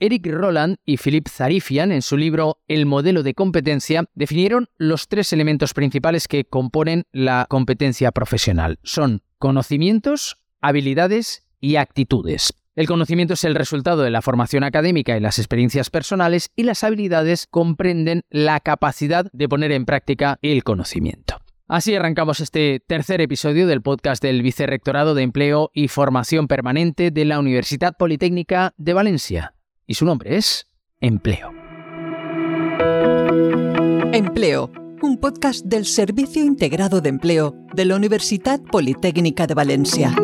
Eric Roland y Philip Zarifian, en su libro El modelo de competencia, definieron los tres elementos principales que componen la competencia profesional. Son conocimientos, habilidades y actitudes. El conocimiento es el resultado de la formación académica y las experiencias personales y las habilidades comprenden la capacidad de poner en práctica el conocimiento. Así arrancamos este tercer episodio del podcast del Vicerrectorado de Empleo y Formación Permanente de la Universidad Politécnica de Valencia. Y su nombre es Empleo. Empleo, un podcast del Servicio Integrado de Empleo de la Universidad Politécnica de Valencia.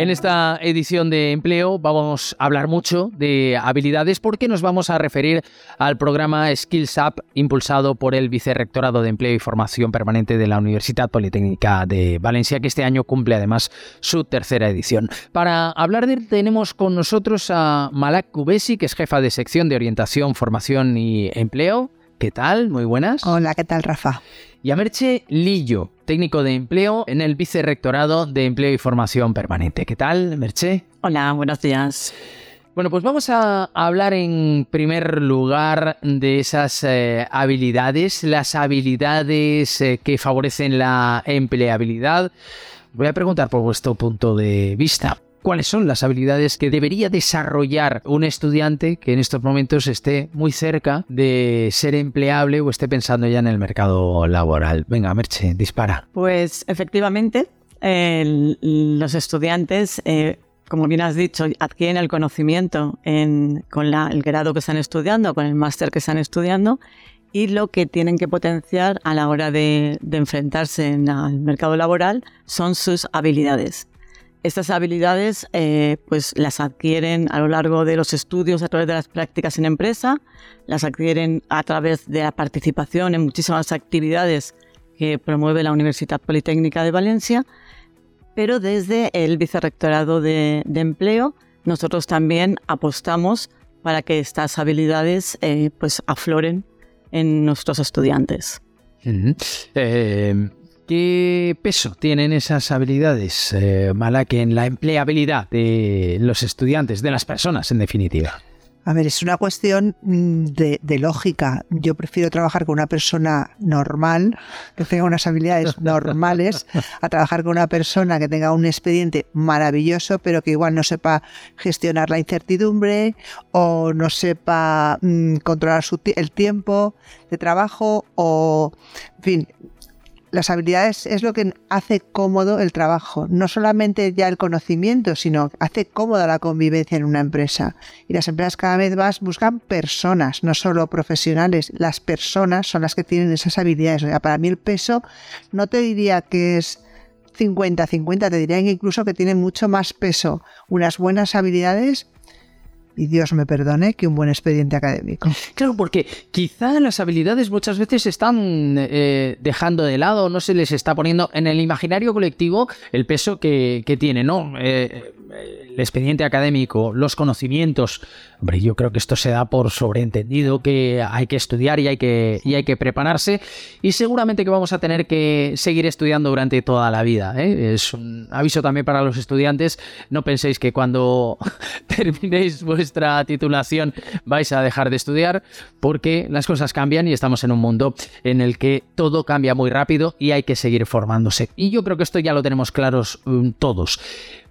En esta edición de empleo vamos a hablar mucho de habilidades porque nos vamos a referir al programa Skills Up impulsado por el Vicerrectorado de Empleo y Formación Permanente de la Universidad Politécnica de Valencia, que este año cumple además su tercera edición. Para hablar de él tenemos con nosotros a Malak Kubesi, que es jefa de sección de orientación, formación y empleo. ¿Qué tal? Muy buenas. Hola, ¿qué tal, Rafa? y a Merche Lillo, técnico de empleo en el Vicerrectorado de Empleo y Formación Permanente. ¿Qué tal, Merche? Hola, buenos días. Bueno, pues vamos a hablar en primer lugar de esas eh, habilidades, las habilidades eh, que favorecen la empleabilidad. Voy a preguntar por vuestro punto de vista cuáles son las habilidades que debería desarrollar un estudiante que en estos momentos esté muy cerca de ser empleable o esté pensando ya en el mercado laboral. Venga, Merche, dispara. Pues efectivamente, los estudiantes... Eh, como bien has dicho, adquieren el conocimiento con el grado que están estudiando, con el máster que están estudiando, y lo que tienen que potenciar a la hora de, de enfrentarse al mercado laboral son sus habilidades. Estas habilidades eh, pues las adquieren a lo largo de los estudios, a través de las prácticas en empresa, las adquieren a través de la participación en muchísimas actividades que promueve la Universidad Politécnica de Valencia, pero desde el Vicerrectorado de, Empleo nosotros también apostamos para que estas habilidades eh, pues afloren en nuestros estudiantes. ¿Qué peso tienen esas habilidades, eh, que en la empleabilidad de los estudiantes, de las personas en definitiva? A ver, es una cuestión mm, de, lógica. Yo prefiero trabajar con una persona normal, que tenga unas habilidades normales, a trabajar con una persona que tenga un expediente maravilloso, pero que igual no sepa gestionar la incertidumbre o no sepa mm, controlar el tiempo de trabajo o, en fin, las habilidades es lo que hace cómodo el trabajo, no solamente ya el conocimiento, sino hace cómoda la convivencia en una empresa. Y las empresas cada vez más buscan personas, no solo profesionales, las personas son las que tienen esas habilidades. O sea, para mí el peso no te diría que es 50-50, te diría incluso que tiene mucho más peso unas buenas habilidades y Dios me perdone, que un buen expediente académico. Claro, porque quizá las habilidades muchas veces se están eh, dejando de lado, no se les está poniendo en el imaginario colectivo el peso que, que tiene, ¿no? Eh, el expediente académico, los conocimientos. Hombre, yo creo que esto se da por sobreentendido que hay que estudiar y hay que, y hay que prepararse. Y seguramente que vamos a tener que seguir estudiando durante toda la vida. ¿eh? Es un aviso también para los estudiantes. No penséis que cuando terminéis vuestra titulación vais a dejar de estudiar, porque las cosas cambian y estamos en un mundo en el que todo cambia muy rápido y hay que seguir formándose. Y yo creo que esto ya lo tenemos claros um, todos.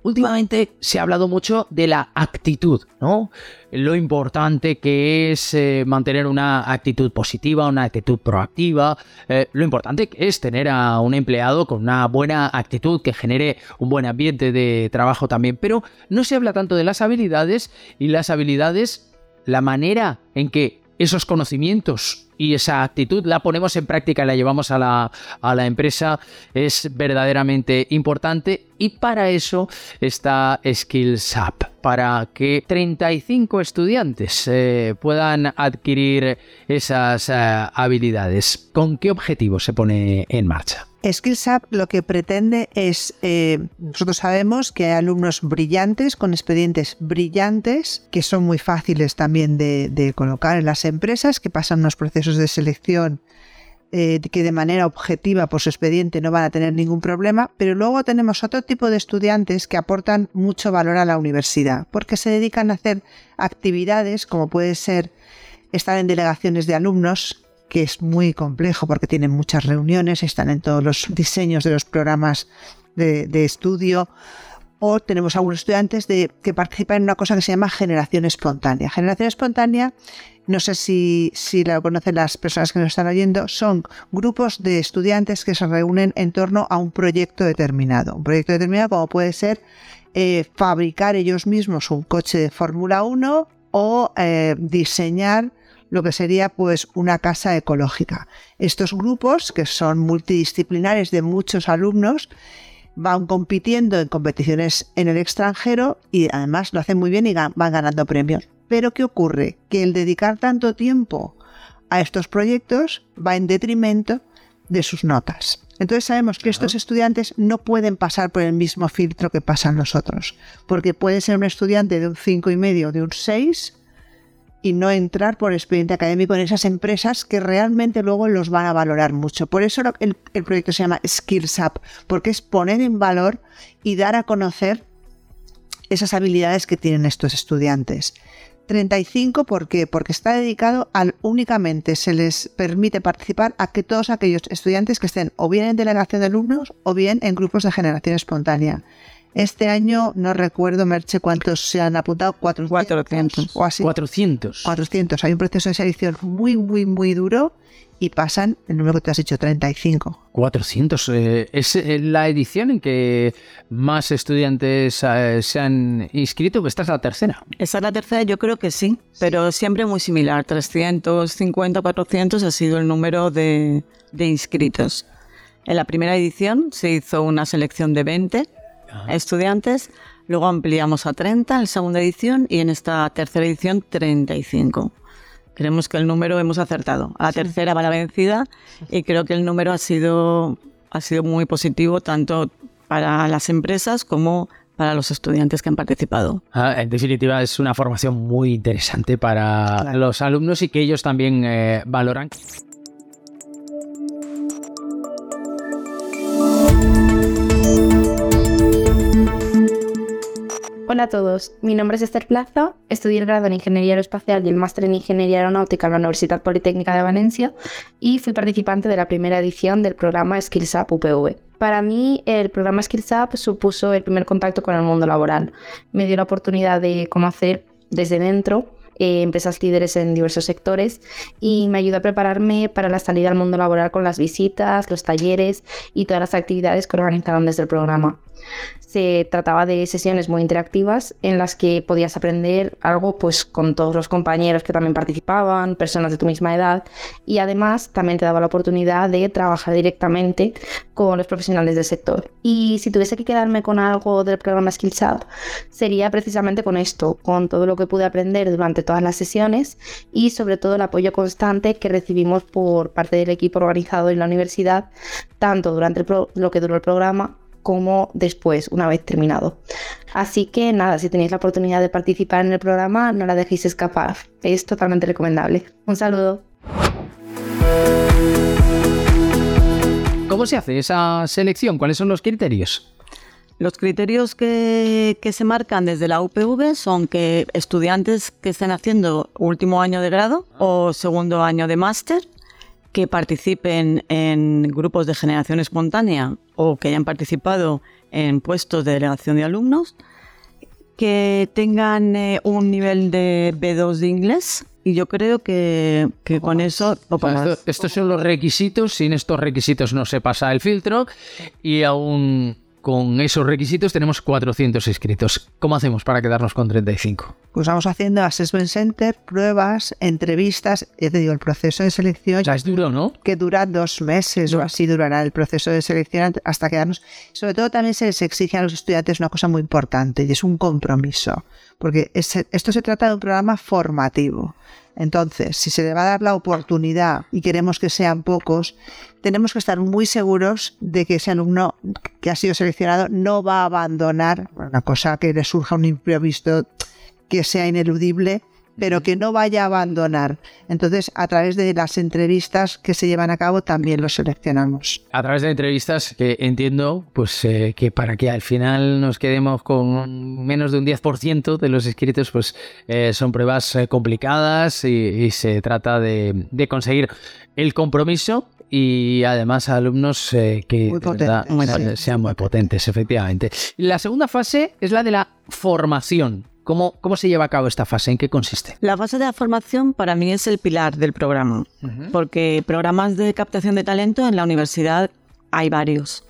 Últimamente se ha hablado mucho de la actitud, ¿no? Lo importante que es eh, mantener una actitud positiva, una actitud proactiva, eh, lo importante que es tener a un empleado con una buena actitud que genere un buen ambiente de trabajo también, pero no se habla tanto de las habilidades y las habilidades, la manera en que esos conocimientos y esa actitud la ponemos en práctica y la llevamos a la, a la empresa es verdaderamente importante y para eso está Skills Up, para que 35 estudiantes eh, puedan adquirir esas eh, habilidades. ¿Con qué objetivo se pone en marcha? SkillsUp lo que pretende es, eh, nosotros sabemos que hay alumnos brillantes, con expedientes brillantes, que son muy fáciles también de, colocar en las empresas, que pasan unos procesos de selección eh, que de manera objetiva por su expediente no van a tener ningún problema, pero luego tenemos otro tipo de estudiantes que aportan mucho valor a la universidad, porque se dedican a hacer actividades como puede ser estar en delegaciones de alumnos, que es muy complejo porque tienen muchas reuniones, están en todos los diseños de los programas de, estudio, o tenemos algunos estudiantes de, que participan en una cosa que se llama generación espontánea. Generación espontánea, no sé si, si la conocen las personas que nos están oyendo, son grupos de estudiantes que se reúnen en torno a un proyecto determinado. Un proyecto determinado como puede ser eh, fabricar ellos mismos un coche de Fórmula 1 o eh, diseñar lo que sería pues una casa ecológica. Estos grupos, que son multidisciplinares de muchos alumnos, van compitiendo en competiciones en el extranjero y además lo hacen muy bien y van ganando premios. Pero ¿qué ocurre? Que el dedicar tanto tiempo a estos proyectos va en detrimento de sus notas. Entonces sabemos que estos estudiantes no pueden pasar por el mismo filtro que pasan los otros, porque puede ser un estudiante de un 5,5 y medio, de un 6, y no entrar por expediente académico en esas empresas que realmente luego los van a valorar mucho. Por eso el, proyecto se llama Skills Up, porque es poner en valor y dar a conocer esas habilidades que tienen estos estudiantes. 35, ¿por qué? Porque está dedicado al únicamente se les permite participar a que todos aquellos estudiantes que estén o bien en delegación de alumnos o bien en grupos de generación espontánea. Este año no recuerdo, Merche, cuántos se han apuntado, 400, 400. o así. 400. 400. Hay un proceso de selección muy, muy, muy duro y pasan el número que te has dicho, 35. 400. eh, es eh, la edición en que más estudiantes eh, se han inscrito. Esta es la tercera. Esa es la tercera, yo creo que sí, pero siempre muy similar. 350, 400 ha sido el número de, de inscritos. En la primera edición se hizo una selección de 20 estudiantes, luego ampliamos a 30 en la segunda edición y en esta tercera edición 35. Creemos que el número hemos acertado. A la tercera va la vencida y creo que el número ha sido, ha sido muy positivo tanto para las empresas como para los estudiantes que han participado. Ah, en definitiva, es una formación muy interesante para Claro. los alumnos y que ellos también eh, valoran. Hola a todos, mi nombre es Esther Plaza, estudié el grado en Ingeniería Aeroespacial y el máster en Ingeniería Aeronáutica en la Universidad Politécnica de Valencia y fui participante de la primera edición del programa Skills Up UPV. Para mí, el programa Skills Up supuso el primer contacto con el mundo laboral. Me dio la oportunidad de conocer desde dentro eh, empresas líderes en diversos sectores y me ayudó a prepararme para la salida al mundo laboral con las visitas, los talleres y todas las actividades que organizaron desde el programa. Se trataba de sesiones muy interactivas en las que podías aprender algo pues con todos los compañeros que también participaban, personas de tu misma edad y además también te daba la oportunidad de trabajar directamente con los profesionales del sector. Y si tuviese que quedarme con algo del programa Skills sería precisamente con esto, con todo lo que pude aprender durante todas las sesiones y sobre todo el apoyo constante que recibimos por parte del equipo organizado en la universidad, tanto durante lo que duró el programa como después, una vez terminado. Así que nada, si tenéis la oportunidad de participar en el programa, no la dejéis escapar. Es totalmente recomendable. Un saludo. ¿Cómo se hace esa selección? ¿Cuáles son los criterios? Los criterios que, que se marcan desde la UPV son que estudiantes que estén haciendo último año de grado o segundo año de máster, que participen en grupos de generación espontánea o que hayan participado en puestos de delegación de alumnos, que tengan eh, un nivel de B2 de inglés. Y yo creo que, que con eso... o esto- estos son los requisitos. Sin estos requisitos no se pasa el filtro. Y aún con esos requisitos tenemos 400 inscritos. ¿Cómo hacemos para quedarnos con 35? Pues vamos haciendo assessment center, pruebas, entrevistas. Ya te digo, el proceso de selección sea, es duro, ¿no? que dura dos meses o así durará el proceso de selección hasta quedarnos. Sobre todo también se les exige a los estudiantes una cosa muy importante y es un compromiso, porque es- esto se trata de un programa formativo. Entonces, si se le va a dar la oportunidad y queremos que sean pocos, tenemos que estar muy seguros de que ese alumno que ha sido seleccionado no va a abandonar una cosa que le surja un imprevisto que sea ineludible, pero que no vaya a abandonar. Entonces, a través de las entrevistas que se llevan a cabo, también lo seleccionamos. A través de entrevistas que entiendo, pues eh, que para que al final nos quedemos con menos de un 10% de los inscritos, pues eh, son pruebas eh, complicadas y, se trata de, conseguir el compromiso y además alumnos que sean muy potentes, efectivamente. La segunda fase es la de la formación. ¿Cómo, ¿Cómo, se lleva a cabo esta fase? ¿En qué consiste? La fase de la formación para mí es el pilar del programa, porque programas de captación de talento en la universidad hay varios.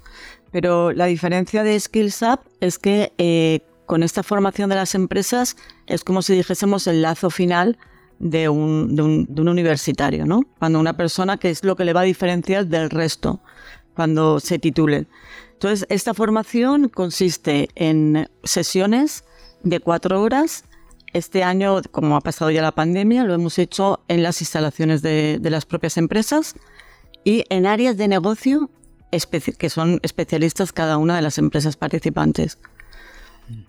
Pero la diferencia de Skills Up es que eh, con esta formación de las empresas es como si dijésemos el lazo final de un, de un, de un universitario, ¿no? Cuando una persona que es lo que le va a diferenciar del resto cuando se titule. Entonces, esta formación consiste en sesiones de cuatro horas. Este año, como ha pasado ya la pandemia, lo hemos hecho en las instalaciones de, las propias empresas y en áreas de negocio que son especialistas cada una de las empresas participantes.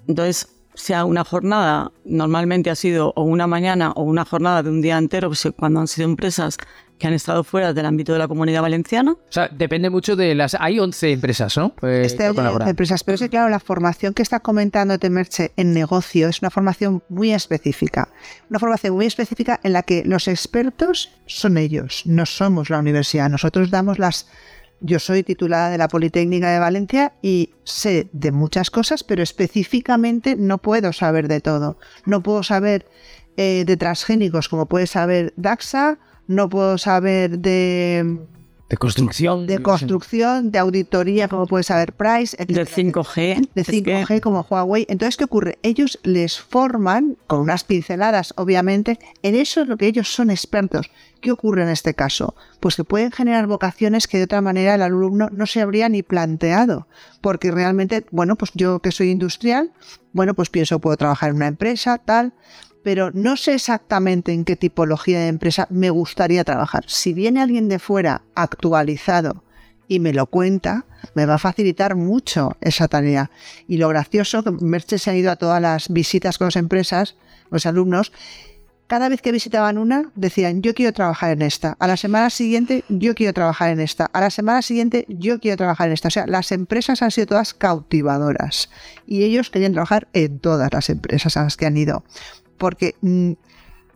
Entonces, sea una jornada, normalmente ha sido o una mañana o una jornada de un día entero, pues, cuando han sido empresas que han estado fuera del ámbito de la comunidad valenciana. O sea, depende mucho de las... Hay 11 empresas, ¿no? Pues, este, empresas, pero es que claro, la formación que está comentando Temerche en negocio es una formación muy específica. Una formación muy específica en la que los expertos son ellos, no somos la universidad. Nosotros damos las... Yo soy titulada de la Politécnica de Valencia y sé de muchas cosas, pero específicamente no puedo saber de todo. No puedo saber eh, de transgénicos como puede saber DAXA no puedo saber de... De construcción. De construcción, de auditoría, como puede saber Price. De 5G. De 5G como Huawei. Entonces, ¿qué ocurre? Ellos les forman, con unas pinceladas, obviamente, en eso es lo que ellos son expertos. ¿Qué ocurre en este caso? Pues que pueden generar vocaciones que de otra manera el alumno no se habría ni planteado. Porque realmente, bueno, pues yo que soy industrial, bueno, pues pienso, puedo trabajar en una empresa, tal pero no sé exactamente en qué tipología de empresa me gustaría trabajar. Si viene alguien de fuera actualizado y me lo cuenta, me va a facilitar mucho esa tarea. Y lo gracioso, que Merche se ha ido a todas las visitas con las empresas, los alumnos, cada vez que visitaban una, decían, yo quiero trabajar en esta. A la semana siguiente, yo quiero trabajar en esta. A la semana siguiente, yo quiero trabajar en esta. O sea, las empresas han sido todas cautivadoras. Y ellos querían trabajar en todas las empresas a las que han ido porque mm,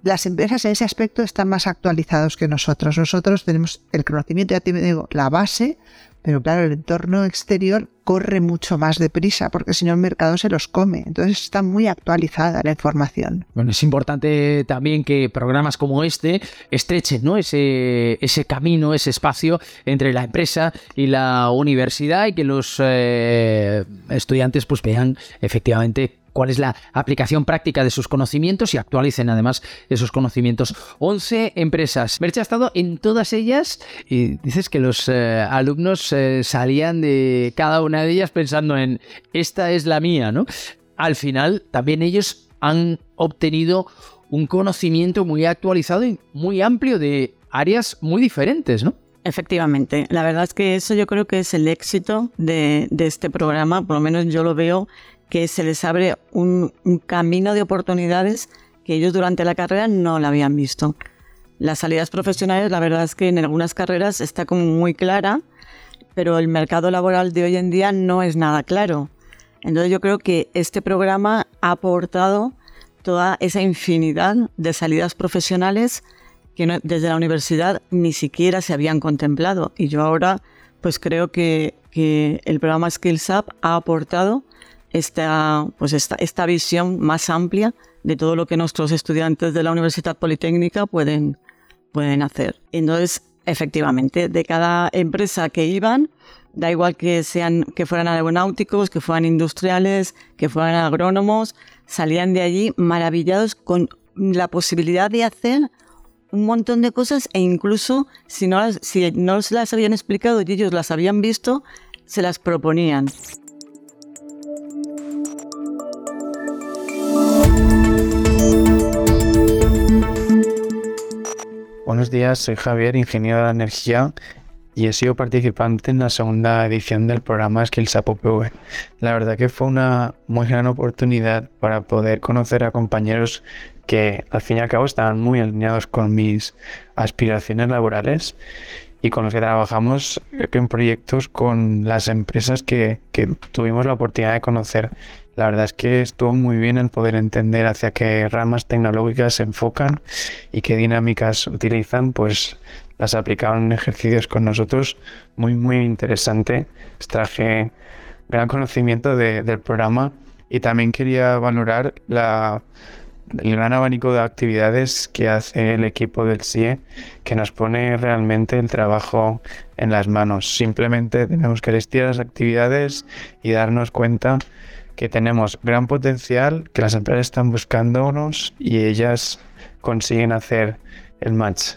las empresas en ese aspecto están más actualizados que nosotros. Nosotros tenemos el conocimiento, ya te digo, la base, pero claro, el entorno exterior corre mucho más deprisa porque si no el mercado se los come. Entonces está muy actualizada la información. Bueno, es importante también que programas como este estrechen ¿no? ese, camino, ese espacio entre la empresa y la universidad y que los eh, estudiantes pues vean efectivamente cuál es la aplicación práctica de sus conocimientos y actualicen además esos conocimientos. 11 empresas. Merche ha estado en todas ellas y dices que los eh, alumnos eh, salían de cada una de ellas pensando en esta es la mía, ¿no? Al final también ellos han obtenido un conocimiento muy actualizado y muy amplio de áreas muy diferentes, ¿no? Efectivamente, la verdad es que eso yo creo que es el éxito de, de, este programa, por lo menos yo lo veo que se les abre un, camino de oportunidades que ellos durante la carrera no la habían visto. Las salidas profesionales, la verdad es que en algunas carreras está como muy clara, pero el mercado laboral de hoy en día no es nada claro. Entonces yo creo que este programa ha aportado toda esa infinidad de salidas profesionales que desde la universidad ni siquiera se habían contemplado. Y yo ahora pues creo que, que el programa Skills Up ha aportado esta, pues esta, esta visión más amplia de todo lo que nuestros estudiantes de la Universidad Politécnica pueden, pueden hacer. Entonces, efectivamente, de cada empresa que iban, da igual que, sean, que fueran aeronáuticos, que fueran industriales, que fueran agrónomos, salían de allí maravillados con la posibilidad de hacer un montón de cosas e incluso si no, si no se las habían explicado y ellos las habían visto, se las proponían. Buenos días, soy Javier, ingeniero de la energía y he sido participante en la segunda edición del programa Skills Up UPV. La verdad que fue una muy gran oportunidad para poder conocer a compañeros que al fin y al cabo estaban muy alineados con mis aspiraciones laborales y con los que trabajamos en proyectos con las empresas que, que tuvimos la oportunidad de conocer. La verdad es que estuvo muy bien el poder entender hacia qué ramas tecnológicas se enfocan y qué dinámicas utilizan, pues las aplicaban en ejercicios con nosotros. Muy, muy interesante. Extraje gran conocimiento del programa y también quería valorar la, el gran abanico de actividades que hace el equipo del CIE, que nos pone realmente el trabajo en las manos. Simplemente tenemos que vestir las actividades y darnos cuenta que tenemos gran potencial, que las empresas están buscándonos y ellas consiguen hacer el match.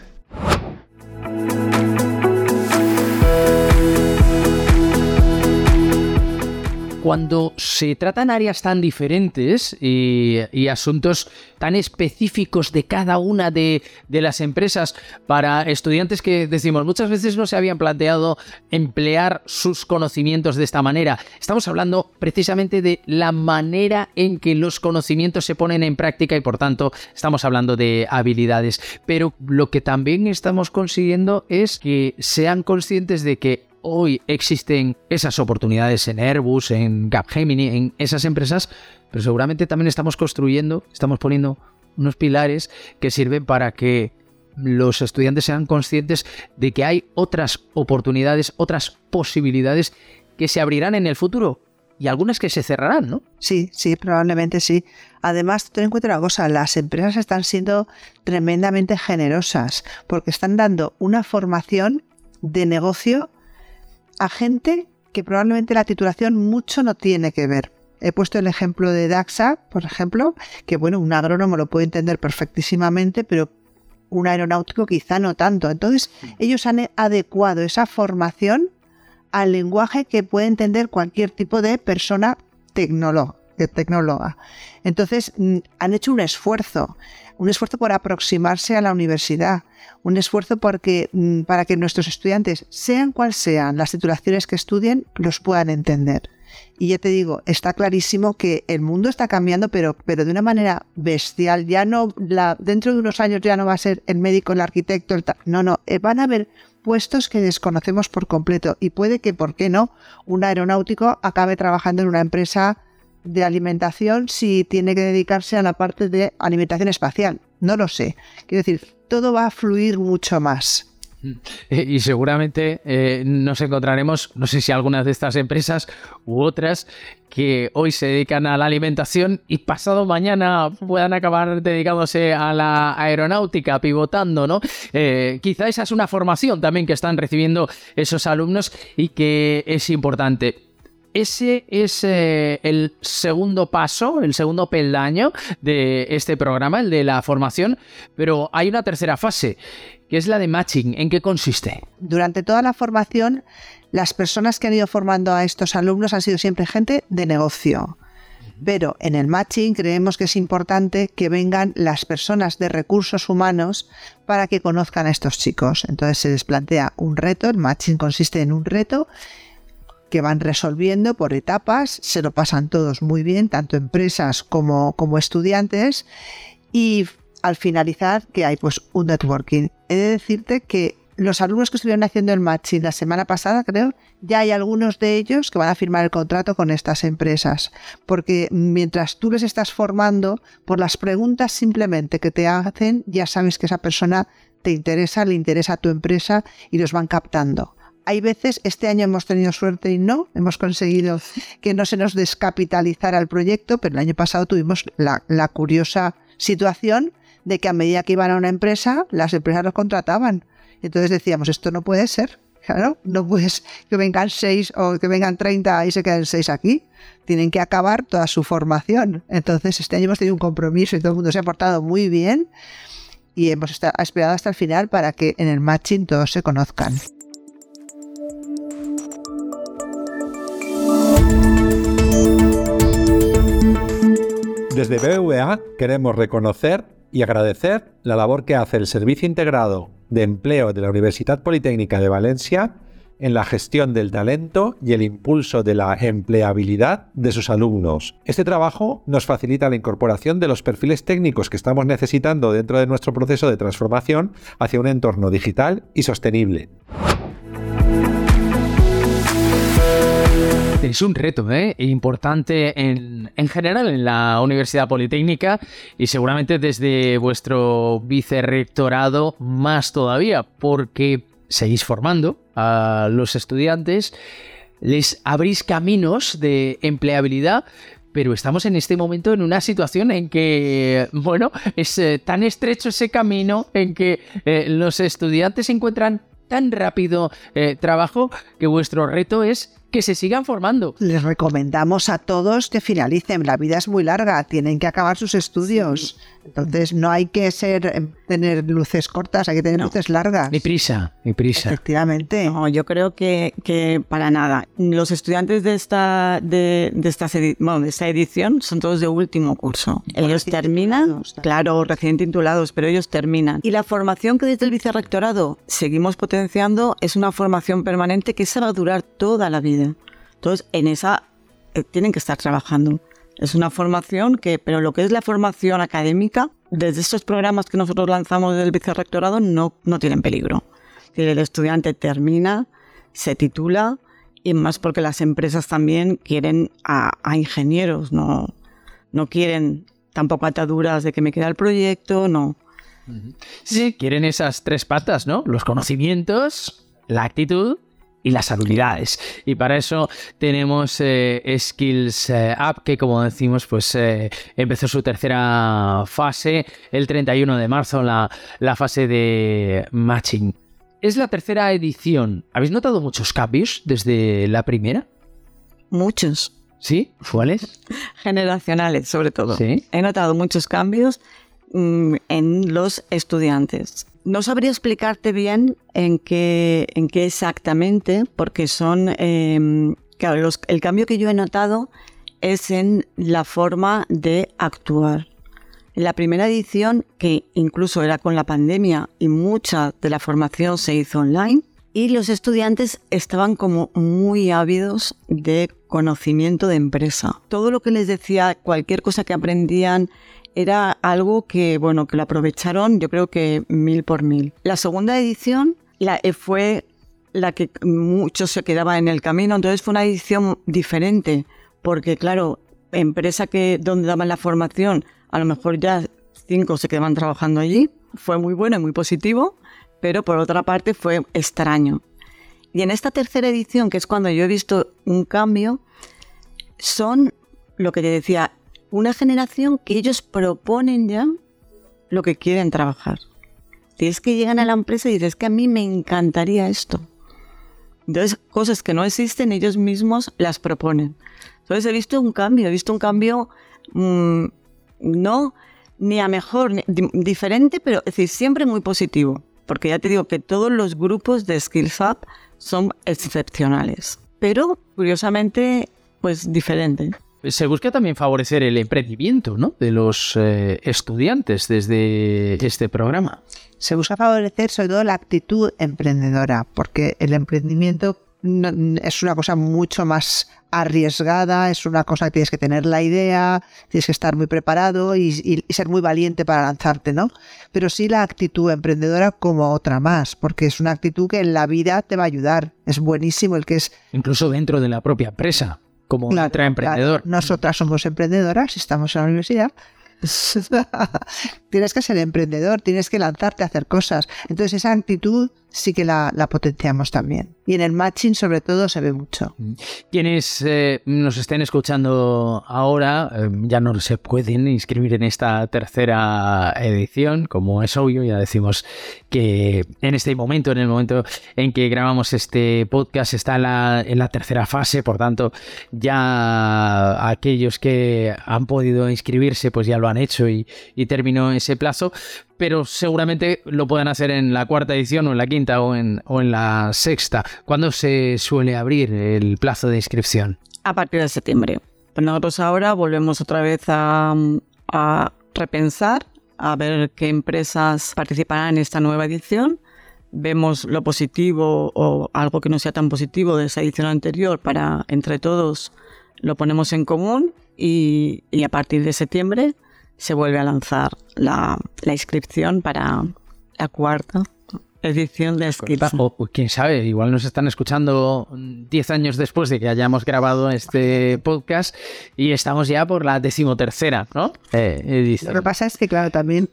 Cuando se tratan áreas tan diferentes y, asuntos tan específicos de cada una de, las empresas para estudiantes que decimos muchas veces no se habían planteado emplear sus conocimientos de esta manera. Estamos hablando precisamente de la manera en que los conocimientos se ponen en práctica y por tanto estamos hablando de habilidades. Pero lo que también estamos consiguiendo es que sean conscientes de que hoy existen esas oportunidades en Airbus, en Capgemini, en esas empresas, pero seguramente también estamos construyendo, estamos poniendo unos pilares que sirven para que los estudiantes sean conscientes de que hay otras oportunidades, otras posibilidades que se abrirán en el futuro y algunas que se cerrarán, ¿no? Sí, sí, probablemente sí. Además, ten en cuenta una cosa, las empresas están siendo tremendamente generosas porque están dando una formación de negocio a gente que probablemente la titulación mucho no tiene que ver. He puesto el ejemplo de DAXA, por ejemplo, que bueno, un agrónomo lo puede entender perfectísimamente, pero un aeronáutico quizá no tanto. Entonces, ellos han adecuado esa formación al lenguaje que puede entender cualquier tipo de persona tecnóloga. Entonces, mm, han hecho un esfuerzo un esfuerzo por aproximarse a la universidad, un esfuerzo mm, para que nuestros estudiantes, sean cual sean las titulaciones que estudien, los puedan entender. Y ya te digo, está clarísimo que el mundo está cambiando, pero, pero de una manera bestial. Ya no, dentro de unos años ya no va a ser el médico, el arquitecto, el no, no, eh, van a haber puestos que desconocemos por completo. Y puede que, ¿por qué no? Un aeronáutico acabe trabajando en una empresa de alimentación si tiene que dedicarse a la parte de alimentación espacial. No lo sé. Quiero decir, todo va a fluir mucho más. Y seguramente eh, nos encontraremos, no sé si algunas de estas empresas u otras, que hoy se dedican a la alimentación y pasado mañana puedan acabar dedicándose a la aeronáutica, pivotando, ¿no? Eh, quizá esa es una formación también que están recibiendo esos alumnos y que es importante. Ese es eh, el segundo paso, el segundo peldaño de este programa, el de la formación, pero hay una tercera fase, que es la de matching. ¿En qué consiste? Durante toda la formación, las personas que han ido formando a estos alumnos han sido siempre gente de negocio. Pero en el matching creemos que es importante que vengan las personas de recursos humanos para que conozcan a estos chicos. Entonces se les plantea un reto, el matching consiste en un reto que van resolviendo por etapas, se lo pasan todos muy bien, tanto empresas como, como estudiantes, y al finalizar que hay pues un networking. He de decirte que los alumnos que estuvieron haciendo el matching la semana pasada, creo, ya hay algunos de ellos que van a firmar el contrato con estas empresas. Porque mientras tú les estás formando, por las preguntas simplemente que te hacen, ya sabes que esa persona te interesa, le interesa a tu empresa y los van captando. Hay veces, este año hemos tenido suerte y no, hemos conseguido que no se nos descapitalizara el proyecto, pero el año pasado tuvimos la, curiosa situación de que a medida que iban a una empresa, las empresas los contrataban. Entonces decíamos, esto no puede ser. Claro, no puedes que vengan seis o que vengan treinta y se queden seis aquí. Tienen que acabar toda su formación. Entonces, este año hemos tenido un compromiso y todo el mundo se ha portado muy bien y hemos esperado hasta el final para que en el matching todos se conozcan. Desde BVA queremos reconocer y agradecer la labor que hace el Servicio Integrado de Empleo de la Universidad Politécnica de Valencia en la gestión del talento y el impulso de la empleabilidad de sus alumnos. Este trabajo nos facilita la incorporación de los perfiles técnicos que estamos necesitando dentro de nuestro proceso de transformación hacia un entorno digital y sostenible. Es un reto ¿eh? importante en, en, general en la Universidad Politécnica y seguramente desde vuestro vicerrectorado más todavía, porque seguís formando a los estudiantes, les abrís caminos de empleabilidad, pero estamos en este momento en una situación en que, bueno, es eh, tan estrecho ese camino en que eh, los estudiantes encuentran tan rápido trabajo que vuestro reto es que se sigan formando. Les recomendamos a todos que finalicen. La vida es muy larga, tienen que acabar sus estudios. Entonces no hay que ser em, tener luces cortas, hay que tener No. luces largas. Ni prisa, ni prisa. Efectivamente. No, yo creo que, que para nada. Los estudiantes de esta, de, de esta, bueno, de esta edición son todos de último curso. Ellos recién terminan, claro, recién titulados, pero ellos terminan. Y la formación que desde el vicerrectorado seguimos potenciando es una formación permanente que esa va a durar toda la vida. Entonces, en esa eh, tienen que estar trabajando. Es una formación que, pero lo que es la formación académica, desde estos programas que nosotros lanzamos del vicerrectorado, no, no tienen peligro. El estudiante termina, se titula, y más porque las empresas también quieren a, a ingenieros, no, no quieren tampoco ataduras de que me queda el proyecto, no. Sí, quieren esas tres patas, ¿no? Los conocimientos, la actitud y las habilidades. Y para eso tenemos eh, Skills eh, Up, que como decimos, pues eh, empezó su tercera fase el 31 de marzo, la, la fase de matching. Es la tercera edición. ¿Habéis notado muchos cambios desde la primera? Muchos, ¿Sí? ¿Cuáles? generacionales sobre todo. Sí. He notado muchos cambios mm, en los estudiantes. No sabría explicarte bien en qué, en qué exactamente, porque son, los- el cambio que yo he notado es en la forma de actuar. En la primera edición, que incluso era con la pandemia y mucha de la formación se hizo online, y los estudiantes estaban como muy ávidos de conocimiento de empresa. Todo lo que les decía, cualquier cosa que aprendían, era algo que, bueno, que lo aprovecharon, yo creo que mil por mil. La segunda edición eh, fue la que muchos se quedaban en el camino, entonces fue una edición diferente, porque claro, empresa que donde daban la formación, a lo mejor ya cinco se quedaban trabajando allí, fue muy bueno y muy positivo, pero por otra parte fue extraño. Y en esta tercera edición, que es cuando yo he visto un cambio, son lo que te decía, una generación que ellos proponen ya lo que quieren trabajar. Es que llegan a la empresa y dices, es que a mí me encantaría esto. Entonces, cosas que no existen, ellos mismos las proponen. Entonces, he visto un cambio, he visto un cambio mm, no ni a mejor, ni- di- diferente, pero es decir, siempre muy positivo. Porque ya te digo que todos los grupos de Skills Up son excepcionales. Pero, curiosamente, pues diferente. Se busca también favorecer el emprendimiento ¿no? de los eh, estudiantes desde este programa. Se busca favorecer sobre todo la actitud emprendedora, porque el emprendimiento no- es una cosa mucho más arriesgada, es una cosa que tienes que tener la idea, tienes que estar muy preparado y, y- y ser muy valiente para lanzarte, ¿no? Pero sí la actitud emprendedora como otra más, porque es una actitud que en la vida te va a ayudar. Es buenísimo el que es Incluso dentro de la propia empresa, como Claro, intraemprendedor. claro. Nosotras somos emprendedoras, estamos en la universidad. tienes que ser emprendedor, tienes que lanzarte a hacer cosas. Entonces esa actitud sí que la, potenciamos también. Y en el matching sobre todo se ve mucho. Quienes eh, nos estén escuchando ahora eh, ya no se pueden inscribir en esta tercera edición, como es obvio, ya decimos que en este momento, en el momento en que grabamos este podcast, está en la, en la tercera fase, por tanto, ya aquellos que han podido inscribirse, pues ya lo han hecho y, y terminó ese plazo, pero seguramente lo puedan hacer en la cuarta edición o en la quinta o en, o en la sexta. ¿Cuándo se suele abrir el plazo de inscripción? A partir de septiembre. Pero nosotros ahora volvemos otra vez a repensar, a ver qué empresas participarán en esta nueva edición. vemos lo positivo o algo que no sea tan positivo de esa edición anterior para entre todos lo ponemos en común y, a partir de septiembre se vuelve a lanzar la, inscripción para la cuarta edición de Skills. O, quién sabe, igual nos están escuchando 10 años después de que hayamos grabado este podcast y estamos ya por la decimotercera, ¿no? Eh, Lo que pasa es que, claro, también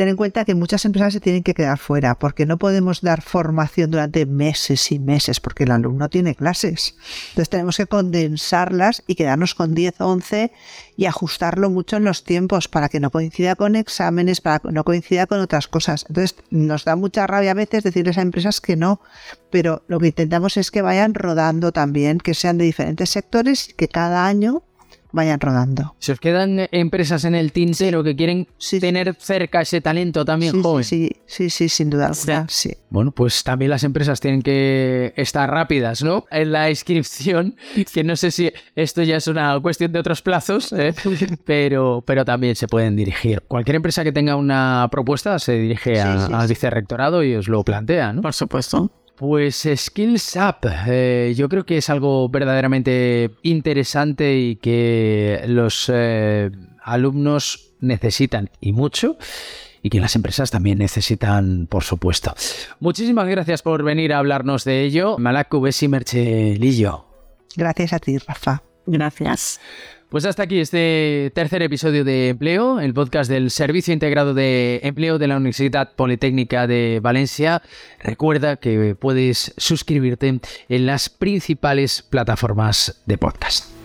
ten en cuenta que muchas empresas se tienen que quedar fuera porque no podemos dar formación durante meses y meses porque el alumno tiene clases. Entonces tenemos que condensarlas y quedarnos con 10 o 11 y ajustarlo mucho en los tiempos para que no coincida con exámenes, para que no coincida con otras cosas. Entonces nos da mucha rabia a veces decirles a empresas que no, pero lo que intentamos es que vayan rodando también, que sean de diferentes sectores y que cada año vayan rodando. Se os quedan empresas en el tintero que quieren tener cerca ese talento también joven. Sí, sí, sí, sin duda sí. Bueno, pues también las empresas tienen que estar rápidas, ¿no? En la inscripción, que no sé si esto ya es una cuestión de otros plazos, ¿eh? pero, pero también se pueden dirigir. Cualquier empresa que tenga una propuesta se dirige al vicerrectorado y os lo plantea, ¿no? Por supuesto. Pues Skills Up, eh, yo creo que es algo verdaderamente interesante y que los eh, alumnos necesitan y mucho y que las empresas también necesitan, por supuesto. Muchísimas gracias por venir a hablarnos de ello. Malaku Besi Merchelillo. Gracias a ti, Rafa. Gracias. Pues hasta aquí este tercer episodio de Empleo, el podcast del Servicio Integrado de Empleo de la Universidad Politécnica de Valencia. Recuerda que puedes suscribirte en las principales plataformas de podcast.